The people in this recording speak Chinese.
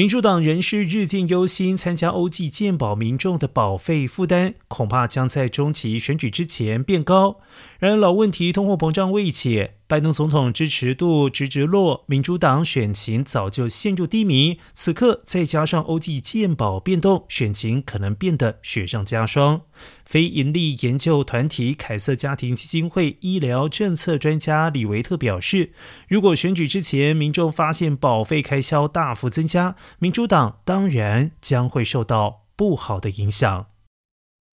民主党人士日渐忧心，参加欧际健保民众的保费负担恐怕将在中期选举之前变高。然而，老问题通货膨胀未解，拜登总统支持度直直落，民主党选情早就陷入低迷。此刻再加上欧际健保变动，选情可能变得雪上加霜。非营利研究团体凯瑟家庭基金会医疗政策专家李维特表示，如果选举之前民众发现保费开销大幅增加，民主党当然将会受到不好的影响。